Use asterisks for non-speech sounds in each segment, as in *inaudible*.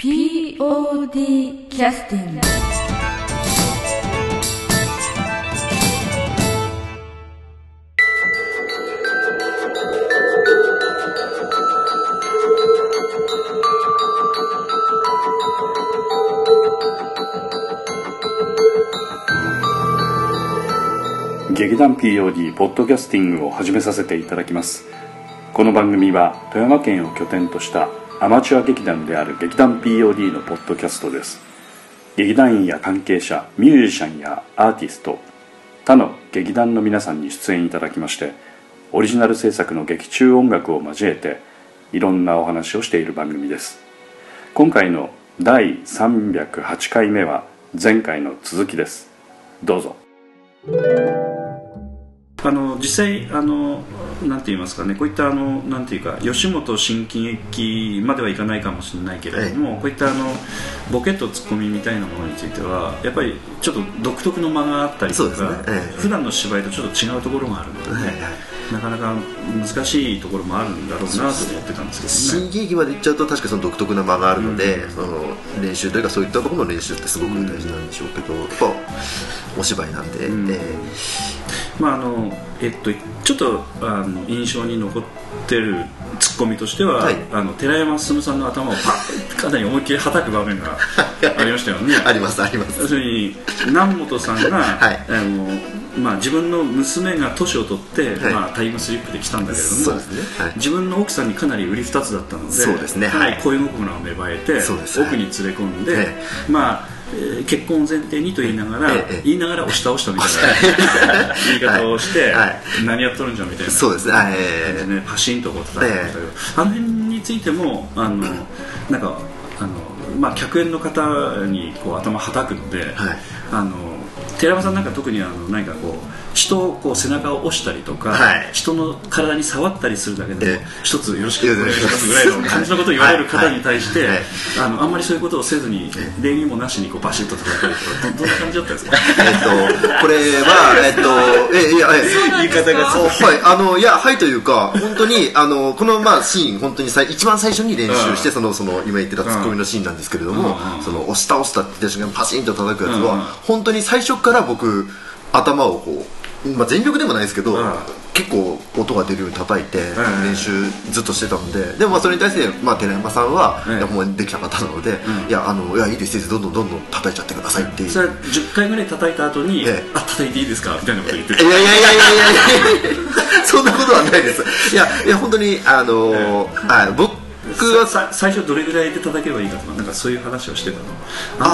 POD キャスティング劇団 POD ポッドキャスティングを始めさせていただきます。この番組は富山県を拠点としたアマチュア劇団である劇団 POD のポッドキャストです。劇団員や関係者ミュージシャンやアーティスト他の劇団の皆さんに出演いただきましてオリジナル制作の劇中音楽を交えていろんなお話をしている番組です。今回の第308回目は前回の続きです。どうぞ。あの実際あのなんて言いますかねこういったあのなんていうか吉本新喜劇まではいかないかもしれないけれども、こういったあのボケとツッコミみたいなものについてはやっぱりちょっと独特の間があったりとか、ね。ええ。普段の芝居とちょっと違うところがあるので、ねなかなか難しいところもあるんだろうなと思ってたんですけどね。新喜劇まで行っちゃうと確かにその独特な間があるので、その練習というかそういったところの練習ってすごく大事なんでしょうけど、やっぱお芝居なんで、うん。え。まああのえっと、ちょっとあの印象に残ってるツッコミとしては、はい。あの寺山進さんの頭をパッかなり思いっきりはたく場面がありましたよね。ー *laughs* ありますあります。要するに南本さんが、*laughs* はい。あのまあ、自分の娘が年を取って、はい。まあ、タイムスリップで来たんだけれどもね。はい。自分の奥さんにかなり売り二つだったのでそうですね。かなりはい。恋心が芽生えて、奥に連れ込んで、はいまあえー結婚を前提にと言いながら、ええ言いながら押し倒したみたいな *laughs* 言い方をして、何やっとるんじゃんみたいなそうです。ねはい。えね、パシンとこう叩いてけど、あの辺についてもあのなんかあの、まあ、客演の方にこう頭はたくので、はい。あの寺山さんなんか特にあの何かこう人をこう背中を押したりとか、はい。人の体に触ったりするだけでもええ。一つよろしくお願いしますぐらいの感じのことを言われる方に対して、あのあんまりそういうことをせずに礼儀もなしにこうバシッと叩いたりとかどどんな感じだったんですか？*laughs* えっとこれは *laughs* えっとえいやえ言い方がそう。はいあのいやはいというか本当にあのこのまあシーン本当にさ一番最初に練習して、うん。そのその今言ってたツッコミのシーンなんですけれども、うん。その押し倒したって言った瞬間にパシンと叩くやつは、うん。本当に最初から僕頭をこう、まあ、全力でもないですけど、うん。結構音が出るように叩いてん。練習ずっとしてたのででもまあそれに対して、まあ、寺山さんは、うん。いやほんまにできなかったので、いやあのいやいいですいいですどんどんどんどん叩いちゃってくださいっていう。それは10回ぐらい叩いた後に、ええあ叩いていいですか？みたいなこと言っていやいやいやいやいやいやそんなことはないですいやいや本当にあのーはい僕はさ最初どれぐらいで叩けばいいかとかなんかそういう話をしてたの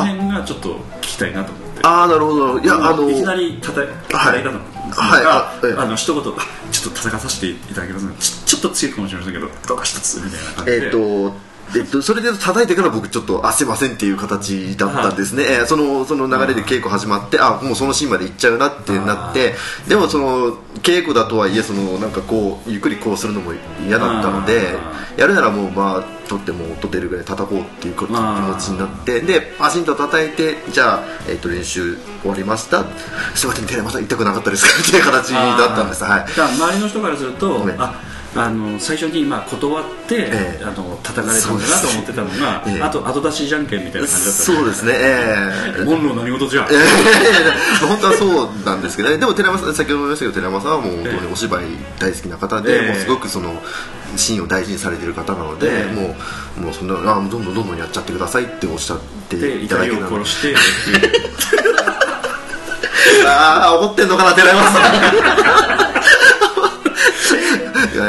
あの辺がちょっと聞きたいなと思ってああなるほどいやあのいきなり叩い叩いたのはいがあええあの一言あちょっと叩かさせていただきますちちょっと強いかもしれませんけどどうか一つみたいな感じで。えっ、とえっと、それで叩いてから僕ちょっとあすいませんっていう形だったんですね、えーそのその流れで稽古始まってあもうそのシーンまで行っちゃうなってなってでもその稽古だとはいえそのなんかこうゆっくりこうするのも嫌だったのでやるならもうまあ取っても音出るぐらい叩こうっていうこ気持ちになってでパシンと叩いてじゃあ、えっと練習終わりました。すいませんテレマさん痛くなかったですか？っていう形だったんです。はい。周りの人からすると、ねああの最初にまあ断って、ええ。あの叩かれたんだなと思ってたのが、ええ。あと後出しじゃんけんみたいな感じだったそうですね。ええ。モンロー何事じゃん、いやいやいや本当はそうなんですけどね。でも寺山さん先ほども言いましたけど寺山さんはもう本当にお芝居大好きな方で、ええ。もうすごくそのシーンを大事にされてる方なので、ええ。もうもうそんなあどんどんどんどんやっちゃってくださいっておっしゃってでいただけたので。殺して *laughs* ああ怒ってんのかな寺山さん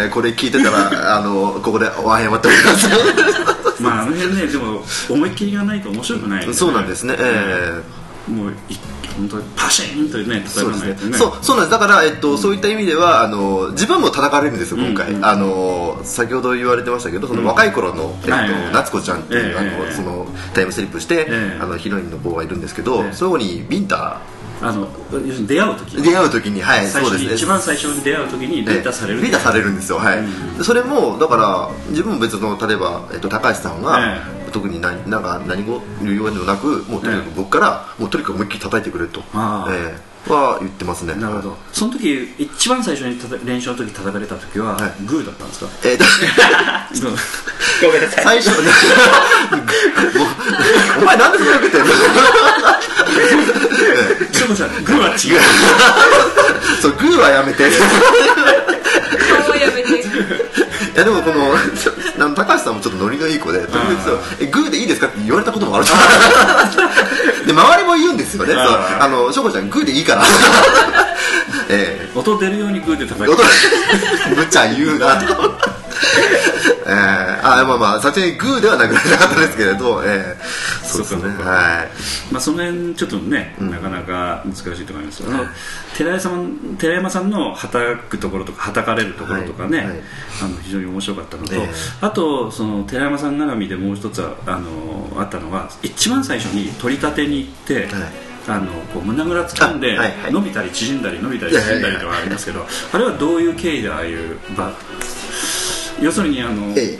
いやこれ聞いてたら *laughs* あのここでお謝っております。*laughs* まああの辺ねでも思いっきりがないと面白くない、そうなんですね、ええ。もうい本当にパシーンとねそうですね。叩かないとね。そうそうなんです。だから、えっとそういった意味ではあの自分も叩かれるんですよ今回、うんうん。あの先ほど言われてましたけどその若い頃の、えっと夏子ちゃんっていう、ええ。あのええそのタイムスリップして、ええ。あのヒロインの子がいるんですけど、ええ。そこにビンタあの出会う時出会う時にはい最初に、そうです。ね一番最初に出会う時にビンタされる。ビンタされるんですよはい、それもだから自分も別の例えば、えっと、高橋さんが、え特に何なんか何語言うようでもなくもうとにかく僕から、もうとにかく思いっきり叩いてくれと、ああ。ええは言ってますね。なるほど。その時一番最初に練習の時叩かれた時は、グーだったんですか？えっ、と *laughs* ごめんなさい。最初ね。*laughs* お前なんでそんなことやるちょっとグーは違う。そうグーはやめて。グーはやめて。*laughs* いやでもこの *laughs* あの高橋さんもちょっとノリのいい子で時々「えグーでいいですか?」って言われたこともある。しで周りも言うんですよね「そうあのしょこちゃんグーでいいから」*laughs* ええ、音出るようにグーで叩く。音 *laughs* むちゃ言うな。と *laughs* えー、あまあまあさすがにグーではなくなかったですけれど、えー、そうですねはい。まあその辺ちょっとね、なかなか難しいと思います。あの寺山さん寺山さんのはたくところとかはたかれるところとかね、はい。はい。あの非常に面白かったのと、ええ。あとその寺山さん絡みでもう一つはあのあったのは一番最初に取り立てに行って、あのこう胸ぐらつかんで、伸びたり縮んだり伸びたり縮んだりとかありますけどあれはどういう経緯でああいう場要するにあの、ええ。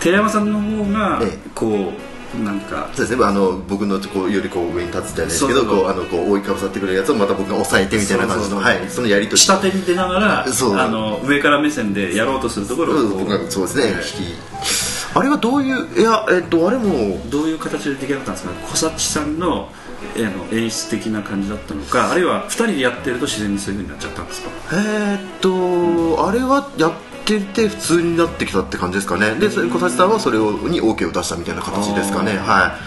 寺山さんの方がええ。こうなんかそうですね、あの僕のこうよりこう上に立つじゃないですけどこうあのこう覆いかぶさってくれるやつをまた僕が抑えてみたいな感じのはい、そのやりとり。下手に出ながらあの上から目線でやろうとするところをそうですね、引き。あれはどういういやえっとあれもどういう形で出来上がったんですか？小幸さんのえーあの演出的な感じだったのかあるいは2人でやってると自然にそういうふうになっちゃったんですか？えーっと、あれはやってて普通になってきたって感じですかね。で小幸さんはそれをに OK を出したみたいな形ですかね。は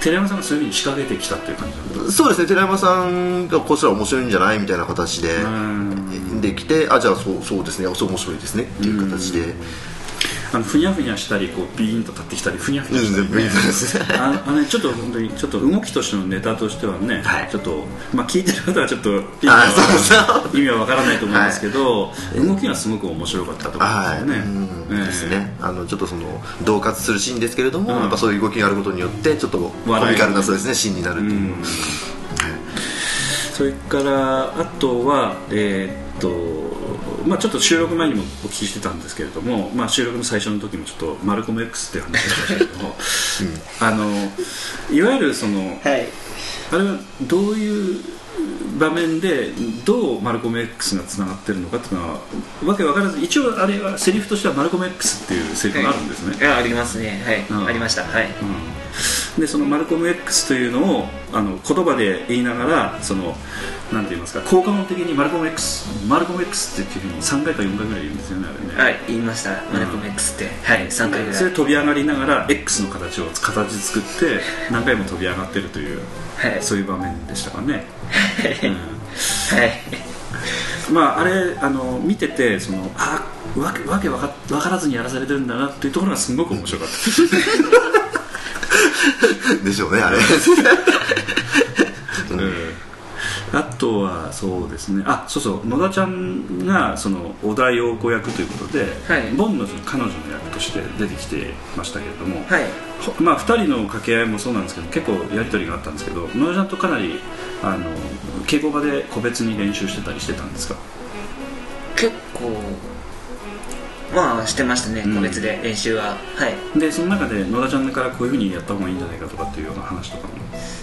寺山さんがそういうふうに仕掛けてきたっていう感じそうですね。寺山さんがこうしたら面白いんじゃないみたいな形でん。できてあじゃあそうそうですね。そう面白いですねっていう形であのふにゃふにゃしたりこうビーンと立ってきたりふにゃふにゃしたり、うんねああのねちょっと本当にちょっと動きとしてのネタとしてはね、はい。ちょっとまあ聞いてる方はちょっと意味あはわからないと思うんですけど、動きがすごく面白かったと思はい、うんですよね。ですね。あのちょっとその恫喝するシーンですけれども、うん。やっぱそういう動きがあることによってちょっとコミカルなそうですねシーンになるっていう、うん。それからあとはえーっとまあちょっと収録前にもお聞きしてたんですけれども、まあ、収録の最初の時もちょっとマルコム X っていう話をしましたけれども、あのいわゆるそのはい。あれはどういう場面でどうマルコム X がつながってるのかっていうのはわけわからず一応あれはセリフとしてはマルコム X っていうセリフがあるんですね、あありますね。はい、うん。ありました。はい。うん、でそのマルコム X というのをあの言葉で言いながらそのなんて言いますか効果音的にマルコム X マルコム X っていうふうに3回か4回ぐらい言うんですよねあれね、はい言いました。マルコム X って、はい3回ぐらい。それで飛び上がりながら X の形を形作って何回も飛び上がってるという、はい。そういう場面でしたかね、はい。うん、まああれあの見ててそのあわけわけわかわからずにやらされてるんだなっていうところがすごく面白かった *laughs* でしょうねあれ。*laughs* あとはそうですね。あそうそう。野田ちゃんがその小田陽子役ということで、はい。ボンのその彼女の役として出てきてましたけれども、はい。ほまあ、2人の掛け合いもそうなんですけど結構やり取りがあったんですけど野田ちゃんとかなりあの稽古場で個別に練習してたりしてたんですか？結構まあしてましたねうん。個別で練習は、はい。でその中で野田ちゃんからこういうふうにやった方がいいんじゃないかとかっていうような話とかも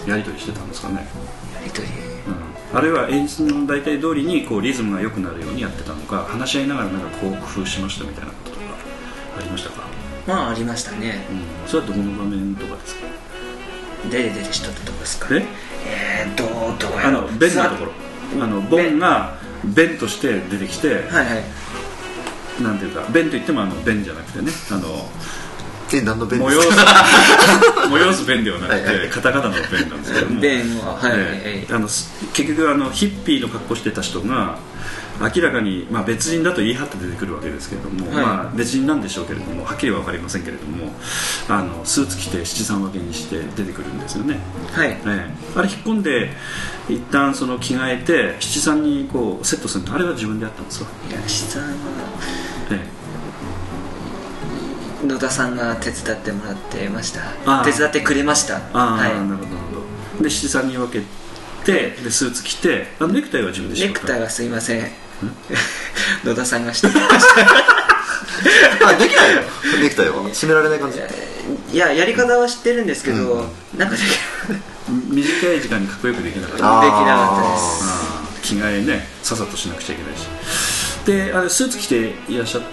やり取りしてたんですかね、やりとり。うん、あるいは演出の大体通りにこうリズムが良くなるようにやってたのか話し合いながらなんかこう工夫しましたみたいなこととかありましたか、まあありましたね。うん、それはどこの場面とかですか？出て出る人ってとこですか？え？えー、どうどうやあのベンのところ。あのボンがベンとして出てきて、はいはいなんていうかベンと言ってもあのベンじゃなくてねあのえ何の弁ですか？催す。*laughs* 弁ではなくてはいはい。カタカナの弁なんですけども。ベンははいはいはい、ええあのす結局あのヒッピーの格好してた人が明らかに、まあ、別人だと言い張って出てくるわけですけれども、はい。まあ、別人なんでしょうけれどもはっきりは分かりませんけれどもあのスーツ着て七三分けにして出てくるんですよね、はい。ええ。あれ引っ込んで一旦その着替えて七三にこうセットするのあれは自分でやったんですか、いや下はえ野田さんが手伝ってもらってました。手伝ってくれました。えああ、はいなるほどなるほど。で七三に分けてでスーツ着てあネクタイは自分でネクタイははすいません。*laughs* 野田さんがしてました。*laughs* あできないよネクタイは？締められない感じ？いややり方は知ってるんですけど、うん。なんかでき短い時間にかっこよくできなかった。できなかったです。着替えねさっさとしなくちゃいけないし。であれスーツ着ていらっしゃって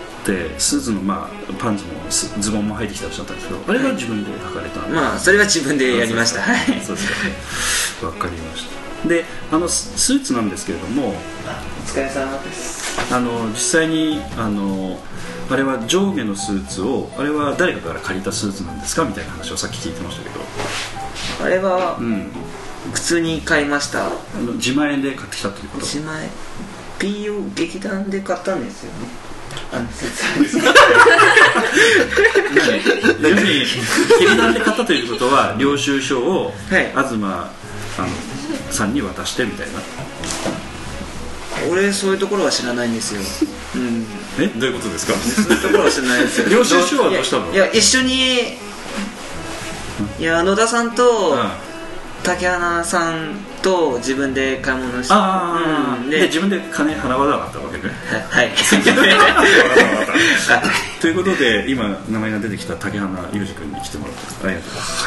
スーツの、まあ、パンツもスズボンも履いてきてらっしゃったんですけどあれは自分で履かれた。んでまあそれは自分でやりました。はい。そうですかわかりました。であのススーツなんですけれどもお疲れ様です。あの実際にあのあれは上下のスーツをあれは誰かから借りたスーツなんですか？みたいな話をさっき聞いてましたけど、あれはうん、普通に買いました。あの自前で買ってきたということ？1枚 PO 劇団で買ったんですよね要す。るに劇団で買ったということは領収書をはい東あのさんに渡してみたいな俺そういうところは知らないんですようんえどういうことですかそういうところは知らないですよ領収書はどうしたのいやいや一緒にいや野田さんとうん竹花さんと自分で買い物して。ああ、うん。で自分で金払わなかったわけね。はい。*laughs* ということで今名前が出てきた竹花裕二君に来てもらってます。あ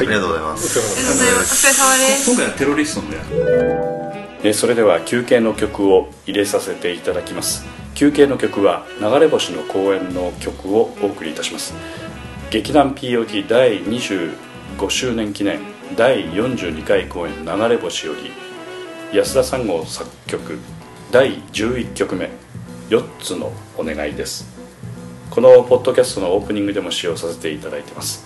りがとうございます。ありがとうございます。お疲れ様です。今回はテロリストの役えそれでは休憩の曲を入れさせていただきます。休憩の曲は流れ星の公演の曲をお送りいたします。劇団 POD 第25周年記念第42回公演流れ星より安田三号作曲第11曲目「4つのお願い」です。このポッドキャストのオープニングでも使用させていただいてます。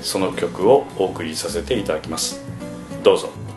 その曲をお送りさせていただきます。どうぞ。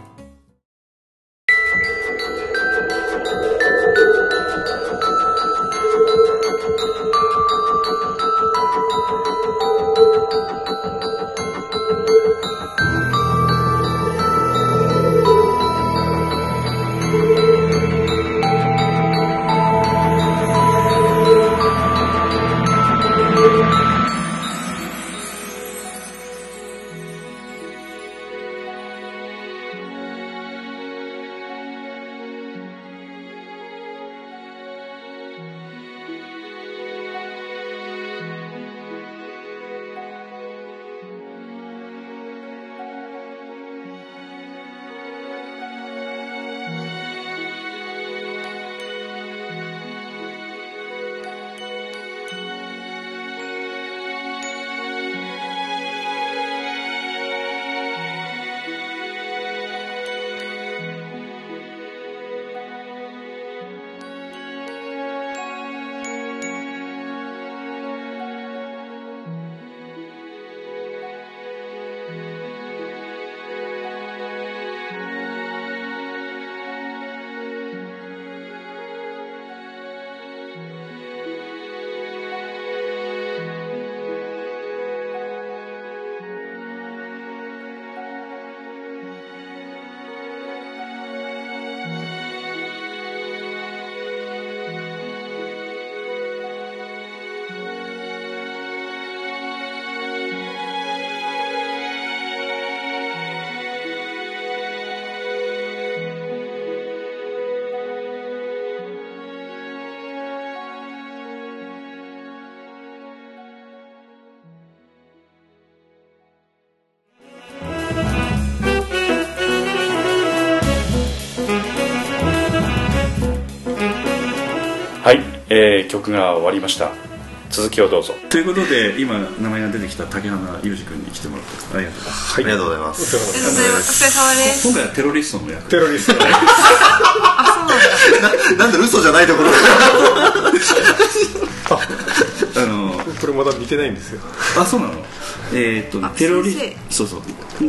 はい、えー曲が終わりました。続きをどうぞ。ということで今名前が出てきた竹花裕二君に来てもらってます。ありがとうございます。ありがとうございます。お疲れ様です。今回はテロリストの役。テロリスト *laughs* なんだ。嘘じゃないところ *laughs* あのこれまだ見てないんですよ。あそうなの？えーっとテロリ先そうそう。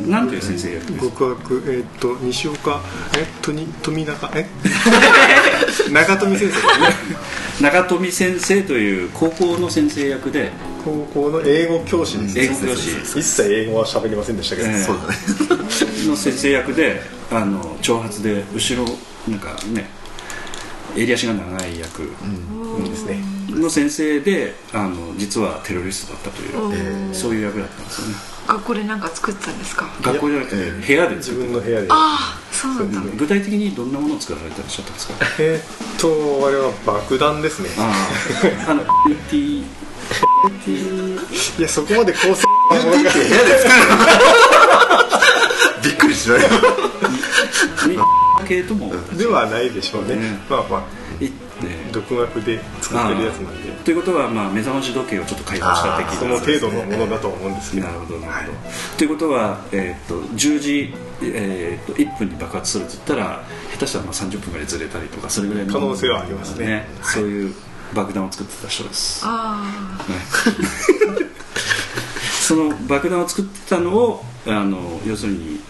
なんていう先生役です極悪えーっと西岡えとに富永え？*laughs* 中富先生ですね。中富先生という高校の先生役で。高校の英語教師です。英語教師。一切英語は喋りませんでしたけど、ええ。そうだね。の先生役であの長髪で後ろなんかね襟足が長い役ですね。の先生であの実はテロリストだったという、えーそういう役だったんですよね。学校でなんか作ってたんですか？学校じゃなくてえ部屋で自分の部屋で。ああそうなんだ。具体的にどんなものを作られてらっしゃったんですかえーっとあれは爆弾ですね。ああ *laughs* あの T いやそこまで構成びっくりしない。み系ともではないでしょうね、ねまあまあ。いね。独学で作ってるやつなんで。ということは、まあ、目覚まし時計をちょっと改造した的なその程度のものだと思うんですけど。なるほどなるほど、ということは、えー、と10時、えー、と1分に爆発するって言ったら下手したらまあ30分ぐらいずれたりとかそれぐらいの可能性はありますね。はい。そういう爆弾を作ってた人です、あね *laughs* その爆弾を作ってたのをあの要するに、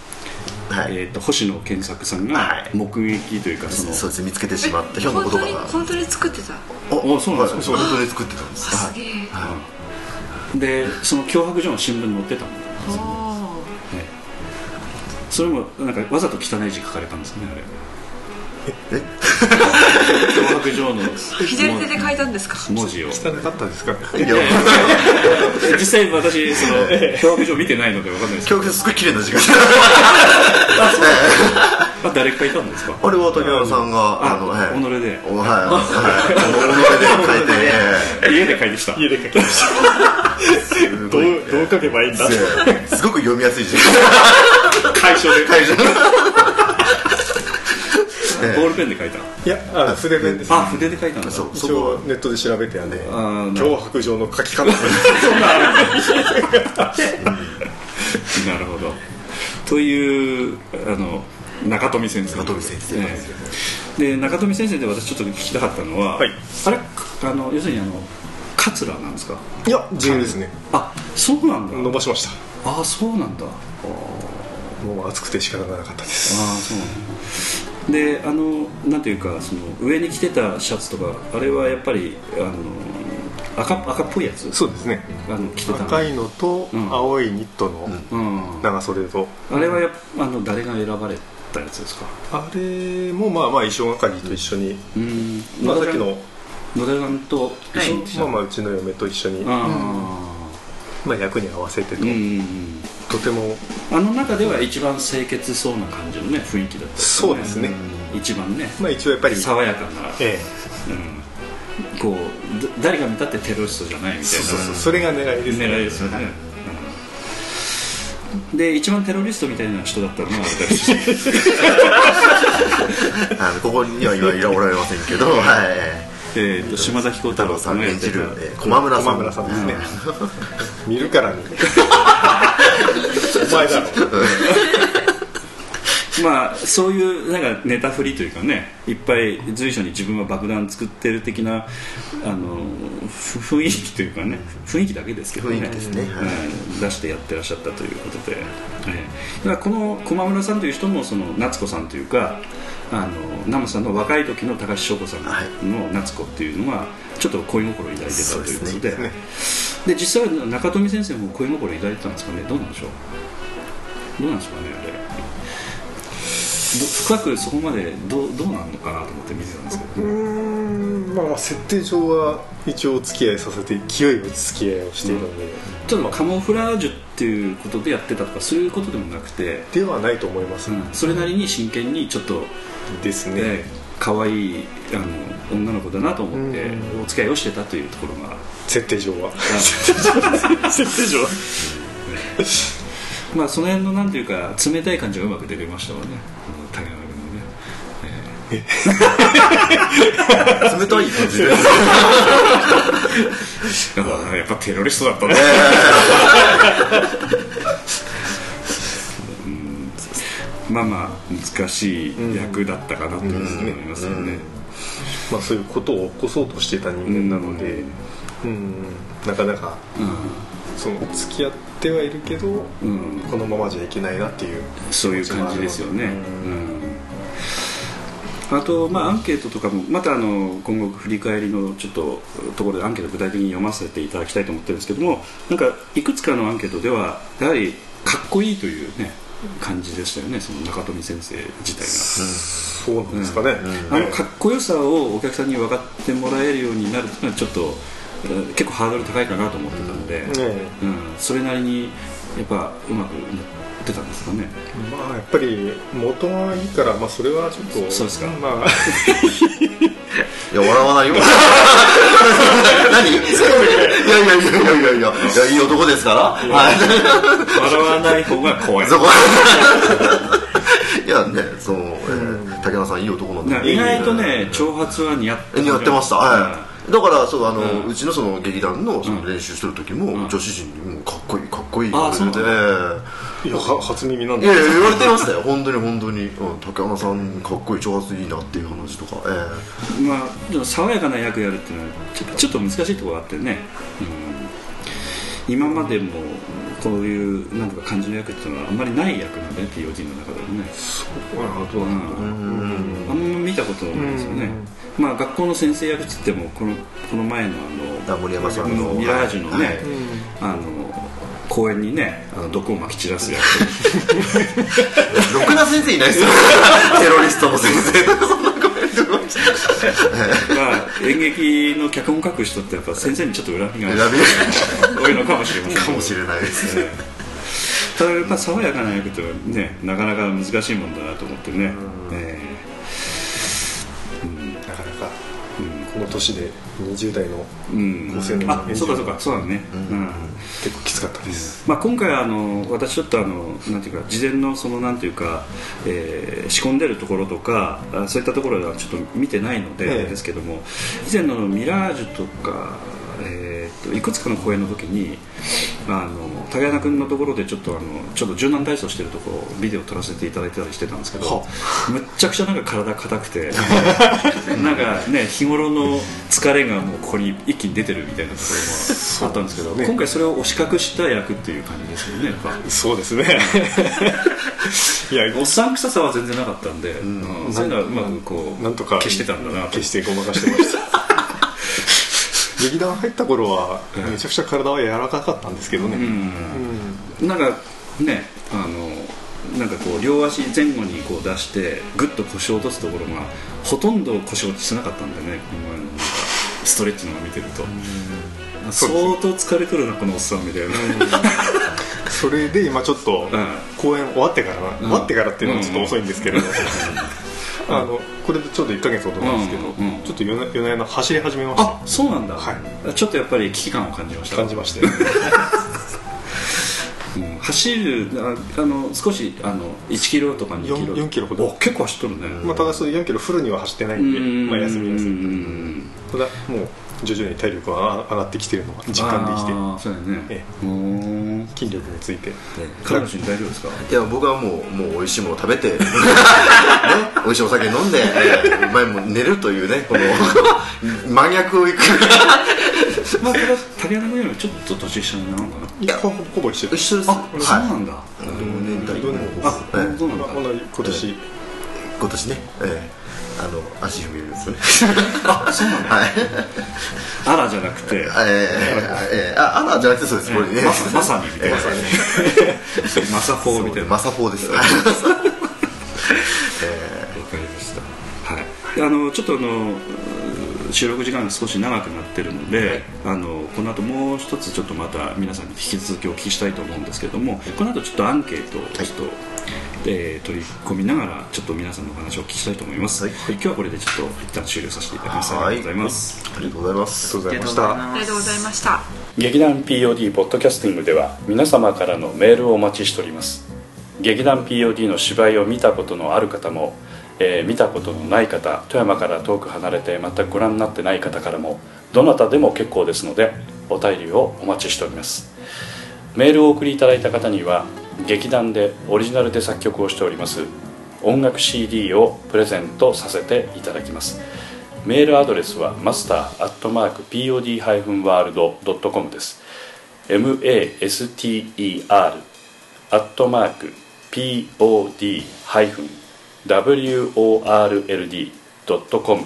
はい、えー、と星野健作さんがはい。目撃というか、そのそうですね見つけてしまったあひょんな本当にことが。本当に作ってた？おそうなんですか？はい本当に作ってたんです。はい。あすげえ。でその脅迫状の新聞に載ってたんだあねそれもなんかわざと汚い字書かれたんですねあれ。え脅迫状のあ左手で書いたんですか？文字を汚かったですか？実際私その脅迫状見てないので分かんないですけど。教育すごい綺麗な時間。*laughs* あ誰かいたんですか？あれは竹原さんがああのはい己で。おはいはい *laughs* 己で書いてえ家で書いてきた。家で書きましたどうどう書けばいいんだ？すごく読みやすい時間。*laughs* 解消で。会社ボールペンで書いたいやあ筆ペンです。あ筆で書いたんだそう一応ネットで調べてあんであーな脅迫状の書き方。*laughs* *laughs* なるほど。というあの中富先生。中富先生ええ。で中富先生で私ちょっと聞きたかったのは、はい。あれあの要するにあの桂なんですか？いや自由ですね。あそうなんだ。伸ばしました。あそうなんだ。もう暑くて仕方がなかったです。ああそうなんだであのなんていうかその上に着てたシャツとかあれはやっぱりあの赤赤っぽいやつ？そうですね。あの着てたの？赤いのとうん。青いニットのうん、長袖と。あれはやあの誰が選ばれたやつですか？あれもまあまあ衣装係と一緒に。うん。まあさっきの。野田さんと一緒？にまあまあうちの嫁と一緒に。あまあ役に合わせてと。あうんうんうんとても。あの中では一番清潔そうな感じのね雰囲気だった。ですよそうですね。一番ね。まあ一応やっぱり爽やかな、えうん、こうだ誰が見たってテロリストじゃないみたいな。えそうそうそう。それが狙いですね。狙いですよね、うん。で一番テロリストみたいな人だったのが私。*laughs* あのここにはいらおられませんけど。はい。えーと島田彦太太郎さんん演じる駒村さ駒ん村さんですね。*laughs* 見るからにお前だろ。*laughs* まあそういうなんかネタ振りというかねいっぱい随所に自分は爆弾作ってる的なあのふ雰囲気というかね雰囲気だけですけどね。はいうん。出してやってらっしゃったということで、ええだからこの駒村さんという人もその夏子さんというかあのナムさんの若い時の高橋翔子さんの夏子っていうのがちょっと恋心を抱いてたということで。そうで実際は中富先生も恋心を抱いてたんですかね？どうなんでしょう？どうなんですかねあれ。ど深くそこまでどうどうなんのかなと思って見てたんですけど、うーんまあまあ設定上は一応お付き合いさせて勢いの付き合いをしているので、ちょっとカモフラージュっていうことでやってたとかそういうことでもなくて、ではないと思います、うん。それなりに真剣にちょっとですね、ね可愛いあの女の子だなと思ってうん。お付き合いをしてたというところが。設定上は。あ。*laughs* 設定上は。*laughs* まあその辺のなんていうか冷たい感じがうまく出てましたわね。あの竹中君のね。*laughs* 冷たい感じで。やっぱテロリストだったねまあまあ難しい役だったかなというふうに思いますよね、まあそういうことを起こそうとしていた人間なのでうんなかなかその付き合ってはいるけどうん。このままじゃいけないなっていうそういう感じですよね、うん、あと、まあ、アンケートとかもまたあの今後振り返りのちょっとところでアンケート具体的に読ませていただきたいと思ってるんですけどもなんかいくつかのアンケートではやはりかっこいいというね感じでしたよねその中富先生自体が。そうなんですかね、あのかっこよさをお客さんに分かってもらえるようになるというのはちょっとえー結構ハードル高いかなと思ってたので、ねうん、それなりにやっぱうまくいってたんですかね。まあやっぱり元がいいからまあそれはちょっとそうですか。まあ。いや笑わないよ。*laughs* 何？いやいやいやいやいやいやいやいい男ですから。はい笑わない方が怖い。そこ。いやねその、えー竹山さんいい男なんで。な意外とね長髪は似合って似合ってました、はいだからそうあの、ううんちのその劇団のその練習してる時も、女子陣にもうかっこいいこいいあそうなんでいやは初耳なんいでやいや言われてましたよ。本当に本当に、うん、竹山さんかっこいい長髪いいなっていう話とか、えまあでも爽やかな役やるっていうのはちょちょっと難しいところがあってね、うん、今までもこういうなんとか感じの役っていうのはあんまりない役なんでね POD の中でもね、あどうなんだろうん。あんま見たことないですよね、まあ学校の先生役っつってもこのこの前のあのあ森山さんのミラージュのね、はい。あの公園にねあの毒をまき散らす役 *laughs* ろくな先生いないですよ。*laughs* テロリストの先生。まあ演劇の脚本書く人ってやっぱ先生にちょっと恨みが多いのかもしれませんかもしれないですね。ただやっぱ爽やかな役ってねなかなか難しいもんだなと思ってね、えなの年で20代のえうん。高青年のあそうかそうか。そうだね、うん。結構きつかったです、まあ、今回あの私ちょっとあのなんていうか事前のそのなんていうか、えー仕込んでるところとかあそういったところはちょっと見てないので、ええ。ですけども以前のミラージュとか、といくつかの公演の時にあの竹山君のところでちょっとあのちょっと柔軟体操してるところをビデオ撮らせていただいてたりしてたんですけどはむっちゃくちゃなんか体硬くて *laughs* なんかね日頃の疲れがもうここに一気に出てるみたいなところもあったんですけどね今回それを押し隠した役っていう感じですよねやっぱ。そうですね。*laughs* いやおっさん臭さは全然なかったんで、うん。そういうのはうまくこうなんとか消してたんだなと。消してごまかしてました劇団入った頃はめちゃくちゃ体は柔らかかったんですけどね、うん。なんかねあのなんかこう両足前後にこう出してグッと腰を落とすところがほとんど腰落ちしなかったんでねこの前のなんかストレッチのを見てると、相当疲れとるなこのおっさんみたいな、それで今ちょっとうん。公演終わってからな、終わってからっていうのはちょっと遅いんですけれど、あのこれでちょうど1か月ほどなんですけど、うんうんちょっと夜な夜な走り始めました。あそうなんだ、はい。ちょっとやっぱり危機感を感じました。感じまして。*laughs* うん。走るああの少しあの1キロとか2キロ。4 4キロほど。お結構走っとるね、まあ、ただその4キロフルには走ってないんで、まあ、休み休み。ただもう徐々に体力が上がってきてるのが実感できて。ああそうやね。えうー。ん筋力もついて。彼女に大丈夫ですか？いや僕はもうもう美味しいもの食べて、*laughs* ね、美味しいお酒飲んで、えー前も寝るというねこの *laughs* 真逆をいく。*laughs* まあこれは竹山君よりちょっと年下なのかな？いやほぼほぼ一緒です。一緒です。あそうはなんだ、い、同年代同年代今年、今年ね、えーあの足踏み入れですよね。*laughs* あそうなんだ。はい。あらじゃなくて。えーえーああらじゃなくてそうです。これね。まさまさにみたいな。えマサフォーみたいな。マサフォーです。わかりました。はい。であのちょっとあの収録時間が少し長くなってるので、あのこの後もう一つちょっとまた皆さんに引き続きお聞きしたいと思うんですけれども、この後ちょっとアンケートをちょっと、えー取り込みながらちょっと皆さんのお話をお聞きしたいと思います。はい今日はこれでちょっと一旦終了させていただきます。ありがとうございます。ありがとうございますありがとうございましたありがとうございました劇団 POD ポッドキャスティングでは皆様からのメールをお待ちしております劇団 POD の芝居を見たことのある方も、えー見たことのない方富山から遠く離れて全くご覧になってない方からもどなたでも結構ですのでお便りをお待ちしておりますメールをお送りいただいた方には劇団でオリジナルで作曲をしております。音楽 CD をプレゼントさせていただきます。メールアドレスはマスターアットマーク POD-world.com です。MASTER アットマーク POD-WORLD.com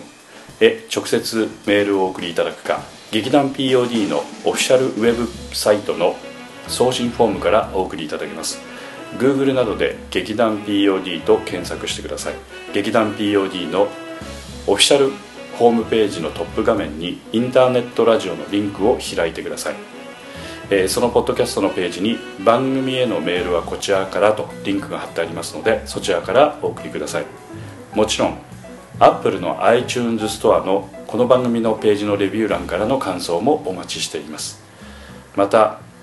へ直接メールをお送りいただくか劇団 POD のオフィシャルウェブサイトの送信フォームからお送りいただけます。Google などで劇団 POD と検索してください。劇団 POD のオフィシャルホームページのトップ画面にインターネットラジオのリンクを開いてください、えそのポッドキャストのページに番組へのメールはこちらからとリンクが貼ってありますのでそちらからお送りください。もちろん Apple の iTunes ストアのこの番組のページのレビュー欄からの感想もお待ちしています。また